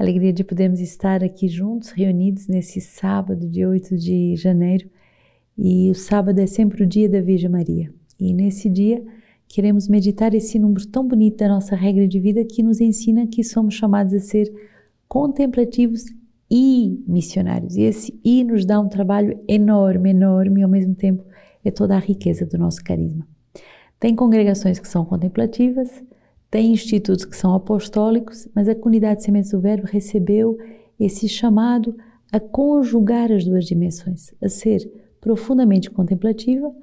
alegria de podermos estar aqui juntos, reunidos nesse sábado, dia 8 de janeiro. E o sábado é sempre o dia da Virgem Maria. E nesse dia queremos meditar esse número tão bonito da nossa regra de vida que nos ensina que somos chamados a ser contemplativos e missionários. E esse I nos dá um trabalho enorme, enorme, e ao mesmo tempo é toda a riqueza do nosso carisma. Tem congregações que são contemplativas, tem institutos que são apostólicos, mas a comunidade de Sementes do Verbo recebeu esse chamado a conjugar as duas dimensões, a ser profundamente contemplativa.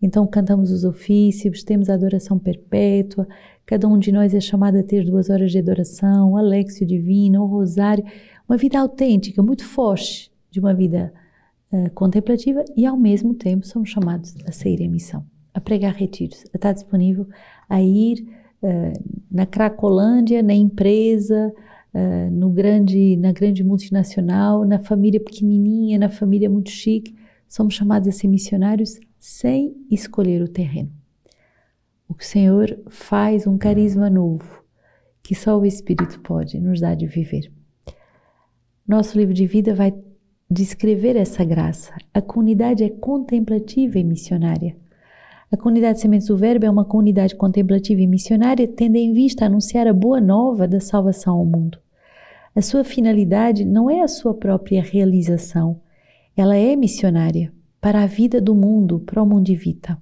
Então, cantamos os ofícios, temos a adoração perpétua, cada um de nós é chamado a ter duas horas de adoração, Alexio Divino, o Rosário, uma vida autêntica, muito forte de uma vida uh, contemplativa e, ao mesmo tempo, somos chamados a sair em missão, a pregar retiros, a estar disponível a ir na Cracolândia, na empresa, uh, no grande, na grande multinacional, na família pequenininha, na família muito chique, somos chamados a ser missionários sem escolher o terreno. O que o Senhor faz um carisma novo que só o Espírito pode nos dar de viver. Nosso livro de vida vai descrever essa graça. A comunidade é contemplativa e missionária. A comunidade Sementes do Verbo é uma comunidade contemplativa e missionária tendo em vista anunciar a boa nova da salvação ao mundo. A sua finalidade não é a sua própria realização, ela é missionária para a vida do mundo, para o mundo de vita.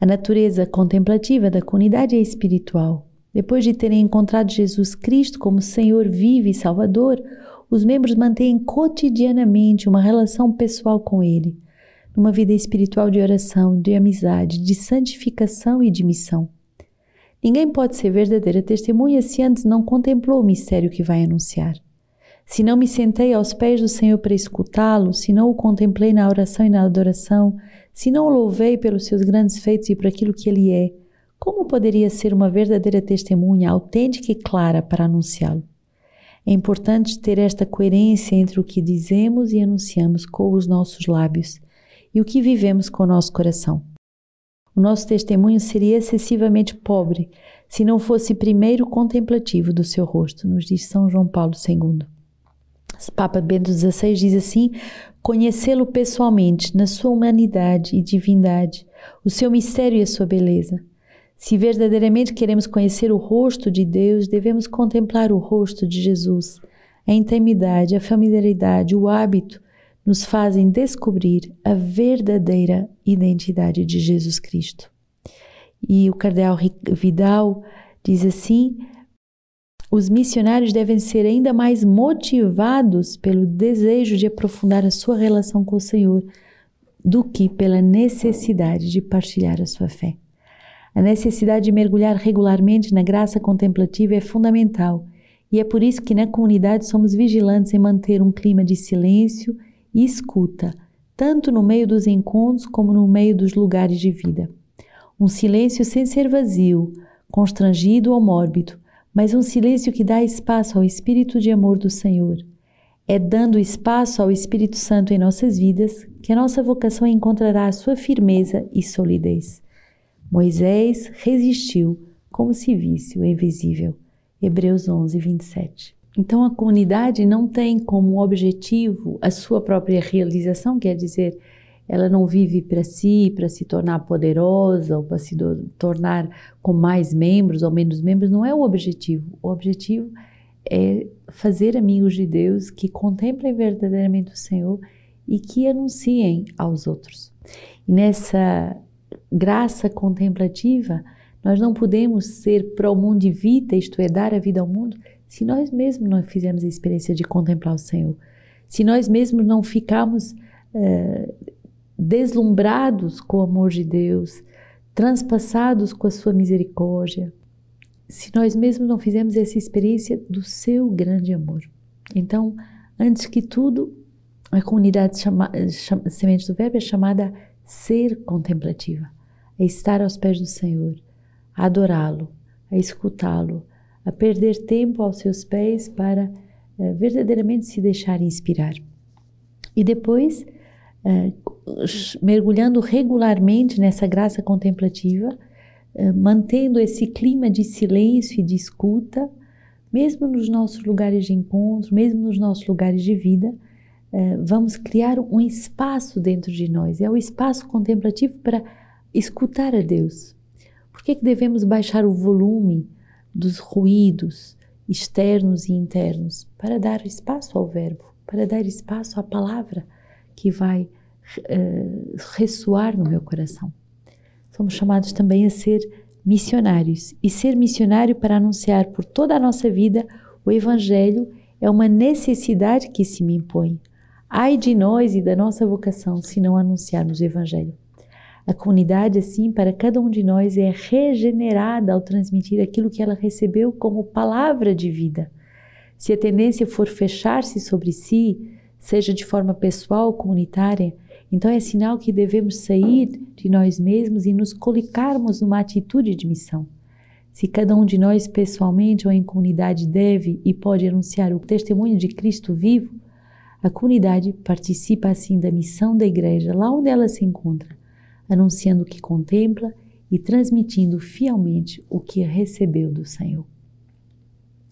A natureza contemplativa da comunidade é espiritual. Depois de terem encontrado Jesus Cristo como Senhor vivo e Salvador, os membros mantêm cotidianamente uma relação pessoal com Ele numa vida espiritual de oração, de amizade, de santificação e de missão. Ninguém pode ser verdadeira testemunha se antes não contemplou o mistério que vai anunciar. Se não me sentei aos pés do Senhor para escutá-lo, se não o contemplei na oração e na adoração, se não o louvei pelos seus grandes feitos e por aquilo que ele é, como poderia ser uma verdadeira testemunha autêntica e clara para anunciá-lo? É importante ter esta coerência entre o que dizemos e anunciamos com os nossos lábios e o que vivemos com o nosso coração. O nosso testemunho seria excessivamente pobre se não fosse primeiro contemplativo do seu rosto, nos diz São João Paulo II. Papa Bento XVI diz assim: conhecê-lo pessoalmente, na sua humanidade e divindade, o seu mistério e a sua beleza. Se verdadeiramente queremos conhecer o rosto de Deus, devemos contemplar o rosto de Jesus, a intimidade, a familiaridade, o hábito, nos fazem descobrir a verdadeira identidade de Jesus Cristo. E o cardeal Vidal diz assim: os missionários devem ser ainda mais motivados pelo desejo de aprofundar a sua relação com o Senhor do que pela necessidade de partilhar a sua fé. A necessidade de mergulhar regularmente na graça contemplativa é fundamental e é por isso que na comunidade somos vigilantes em manter um clima de silêncio e escuta, tanto no meio dos encontros como no meio dos lugares de vida. Um silêncio sem ser vazio, constrangido ou mórbido, mas um silêncio que dá espaço ao Espírito de amor do Senhor. É dando espaço ao Espírito Santo em nossas vidas que a nossa vocação encontrará a sua firmeza e solidez. Moisés resistiu como se visse o invisível. Hebreus 11, 27. Então a comunidade não tem como objetivo a sua própria realização, quer dizer, ela não vive para si, para se tornar poderosa ou para se tornar com mais membros ou menos membros, não é o objetivo. O objetivo é fazer amigos de Deus que contemplem verdadeiramente o Senhor e que anunciem aos outros. E nessa graça contemplativa, nós não podemos ser pro mundo vita, isto é, dar a vida ao mundo, se nós mesmos não fizermos a experiência de contemplar o Senhor, se nós mesmos não ficarmos é, deslumbrados com o amor de Deus, transpassados com a sua misericórdia, se nós mesmos não fizermos essa experiência do seu grande amor. Então, antes que tudo, a comunidade chama, chama, Semente do Verbo é chamada ser contemplativa, a estar aos pés do Senhor, a adorá-lo, a escutá-lo, a perder tempo aos seus pés para uh, verdadeiramente se deixar inspirar. E depois, uh, mergulhando regularmente nessa graça contemplativa, uh, mantendo esse clima de silêncio e de escuta, mesmo nos nossos lugares de encontro, mesmo nos nossos lugares de vida, eh, vamos criar um espaço dentro de nós. É o espaço contemplativo para escutar a Deus. Por que, que devemos baixar o volume dos ruídos externos e internos? Para dar espaço ao Verbo, para dar espaço à palavra que vai uh, ressoar no meu coração. Somos chamados também a ser missionários. E ser missionário para anunciar por toda a nossa vida o Evangelho é uma necessidade que se me impõe. Ai de nós e da nossa vocação se não anunciarmos o Evangelho. A comunidade, assim, para cada um de nós é regenerada ao transmitir aquilo que ela recebeu como palavra de vida. Se a tendência for fechar-se sobre si, seja de forma pessoal ou comunitária, então é sinal que devemos sair de nós mesmos e nos colocarmos numa atitude de missão. Se cada um de nós, pessoalmente ou em comunidade, deve e pode anunciar o testemunho de Cristo vivo, a comunidade participa assim da missão da igreja lá onde ela se encontra, anunciando o que contempla e transmitindo fielmente o que recebeu do Senhor.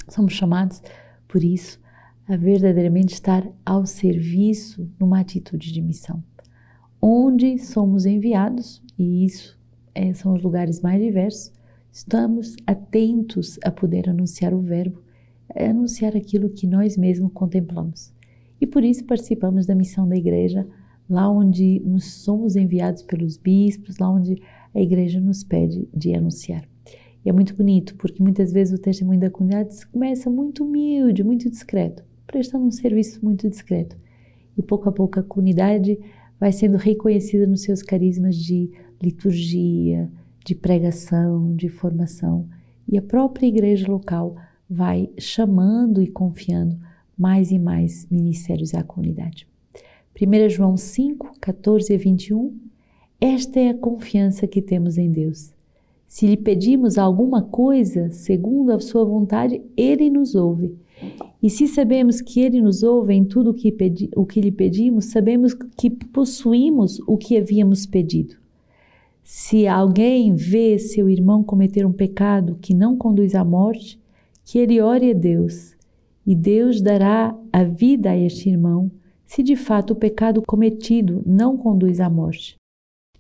Somos chamados, por isso, a verdadeiramente estar ao serviço numa atitude de missão onde somos enviados, e isso é, são os lugares mais diversos, estamos atentos a poder anunciar o Verbo, anunciar aquilo que nós mesmos contemplamos. E por isso participamos da missão da igreja, lá onde nos somos enviados pelos bispos, lá onde a igreja nos pede de anunciar. E é muito bonito, porque muitas vezes o testemunho da comunidade começa muito humilde, muito discreto, prestando um serviço muito discreto. E pouco a pouco a comunidade vai sendo reconhecida nos seus carismas de liturgia, de pregação, de formação, e a própria igreja local vai chamando e confiando mais e mais ministérios à comunidade. 1 João 5, 14 a 21 Esta é a confiança que temos em Deus. Se lhe pedimos alguma coisa segundo a sua vontade, ele nos ouve. E se sabemos que Ele nos ouve em tudo que, pedi, o que lhe pedimos, sabemos que possuímos o que havíamos pedido. Se alguém vê seu irmão cometer um pecado que não conduz à morte, que ele ore a Deus, e Deus dará a vida a este irmão, se de fato o pecado cometido não conduz à morte.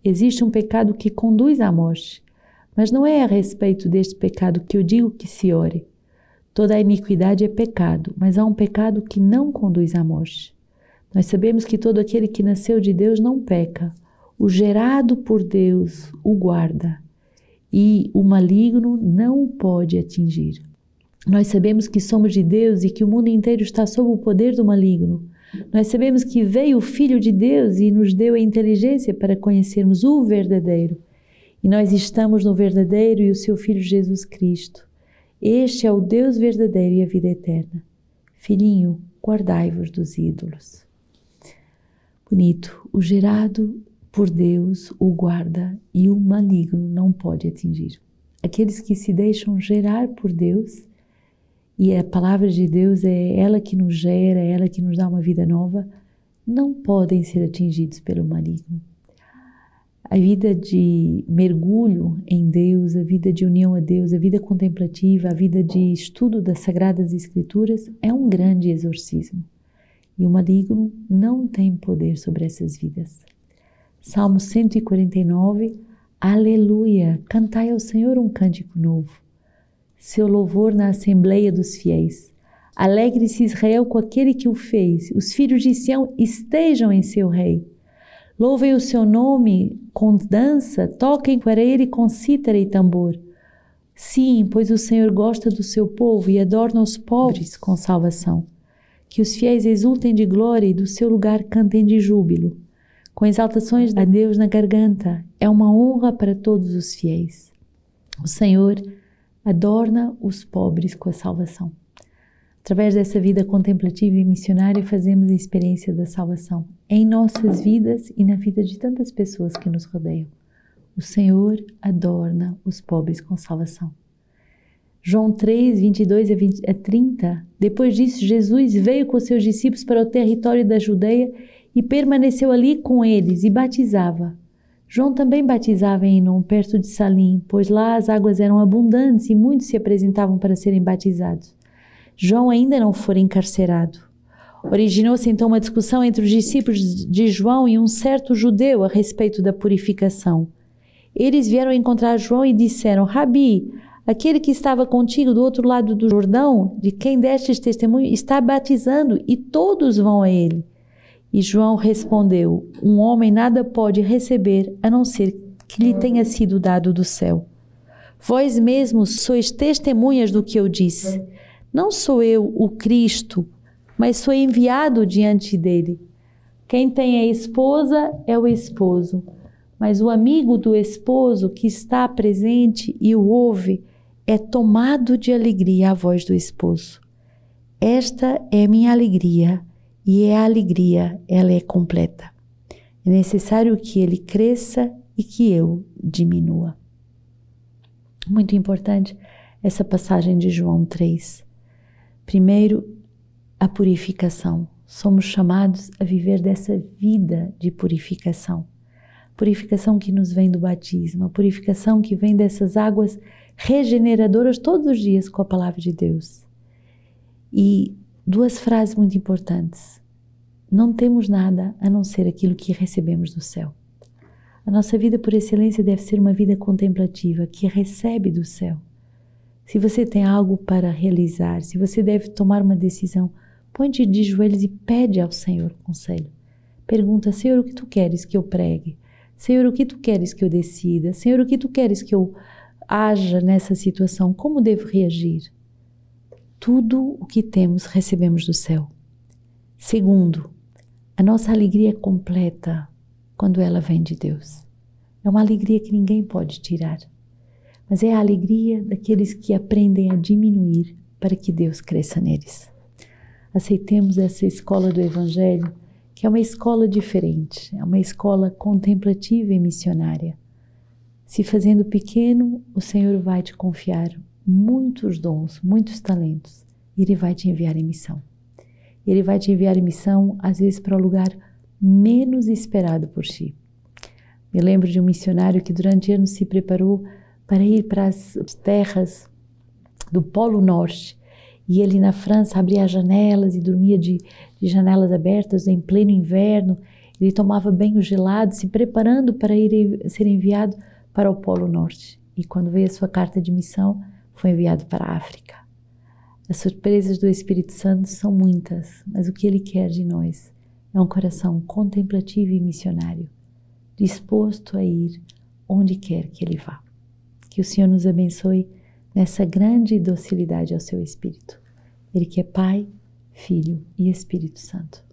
Existe um pecado que conduz à morte, mas não é a respeito deste pecado que eu digo que se ore Toda iniquidade é pecado, mas há um pecado que não conduz à morte. Nós sabemos que todo aquele que nasceu de Deus não peca. O gerado por Deus o guarda e o maligno não o pode atingir. Nós sabemos que somos de Deus e que o mundo inteiro está sob o poder do maligno. Nós sabemos que veio o Filho de Deus e nos deu a inteligência para conhecermos o verdadeiro. E nós estamos no verdadeiro e o seu Filho Jesus Cristo. Este é o Deus verdadeiro e a vida eterna. Filhinho, guardai-vos dos ídolos. Bonito, o gerado por Deus o guarda e o maligno não pode atingir. Aqueles que se deixam gerar por Deus, e a palavra de Deus é ela que nos gera, é ela que nos dá uma vida nova, não podem ser atingidos pelo maligno. A vida de mergulho em Deus, a vida de união a Deus, a vida contemplativa, a vida de estudo das Sagradas Escrituras é um grande exorcismo. E o maligno não tem poder sobre essas vidas. Salmo 149, Aleluia! Cantai ao Senhor um cântico novo. Seu louvor na assembleia dos fiéis. Alegre-se Israel com aquele que o fez. Os filhos de Sião estejam em seu rei. Louvem o seu nome com dança, toquem para ele com cítara e tambor. Sim, pois o Senhor gosta do seu povo e adorna os pobres com salvação. Que os fiéis exultem de glória e do seu lugar cantem de júbilo. Com exaltações a Deus na garganta, é uma honra para todos os fiéis. O Senhor adorna os pobres com a salvação. Através dessa vida contemplativa e missionária, fazemos a experiência da salvação em nossas vidas e na vida de tantas pessoas que nos rodeiam. O Senhor adorna os pobres com salvação. João 3, 22 a, 20, a 30. Depois disso, Jesus veio com seus discípulos para o território da Judeia e permaneceu ali com eles e batizava. João também batizava em Enon, perto de Salim, pois lá as águas eram abundantes e muitos se apresentavam para serem batizados. João ainda não fora encarcerado. Originou-se então uma discussão entre os discípulos de João e um certo judeu a respeito da purificação. Eles vieram encontrar João e disseram: Rabi, aquele que estava contigo do outro lado do Jordão, de quem destes testemunho, está batizando e todos vão a ele. E João respondeu: Um homem nada pode receber a não ser que lhe tenha sido dado do céu. Vós mesmos sois testemunhas do que eu disse. Não sou eu o Cristo, mas sou enviado diante dele. Quem tem a esposa é o esposo, mas o amigo do esposo que está presente e o ouve é tomado de alegria à voz do esposo. Esta é minha alegria e é a alegria, ela é completa. É necessário que ele cresça e que eu diminua. Muito importante essa passagem de João 3. Primeiro, a purificação. Somos chamados a viver dessa vida de purificação. Purificação que nos vem do batismo, a purificação que vem dessas águas regeneradoras todos os dias com a palavra de Deus. E duas frases muito importantes. Não temos nada a não ser aquilo que recebemos do céu. A nossa vida por excelência deve ser uma vida contemplativa que recebe do céu. Se você tem algo para realizar, se você deve tomar uma decisão, põe-te de joelhos e pede ao Senhor conselho. Pergunta, Senhor, o que tu queres que eu pregue? Senhor, o que tu queres que eu decida? Senhor, o que tu queres que eu haja nessa situação? Como devo reagir? Tudo o que temos recebemos do céu. Segundo, a nossa alegria é completa quando ela vem de Deus. É uma alegria que ninguém pode tirar, mas é a alegria daqueles que aprendem a diminuir para que Deus cresça neles. Aceitemos essa escola do Evangelho, que é uma escola diferente, é uma escola contemplativa e missionária. Se fazendo pequeno, o Senhor vai te confiar muitos dons, muitos talentos, e Ele vai te enviar em missão. Ele vai te enviar em missão, às vezes, para o lugar menos esperado por ti. Me lembro de um missionário que durante anos se preparou para ir para as terras do Polo Norte. E ele na França abria as janelas e dormia de, de janelas abertas em pleno inverno. Ele tomava banho gelado, se preparando para ir ser enviado para o Polo Norte. E quando veio a sua carta de missão, foi enviado para a África. As surpresas do Espírito Santo são muitas, mas o que ele quer de nós é um coração contemplativo e missionário, disposto a ir onde quer que ele vá. Que o Senhor nos abençoe nessa grande docilidade ao seu Espírito. Ele que é Pai, Filho e Espírito Santo.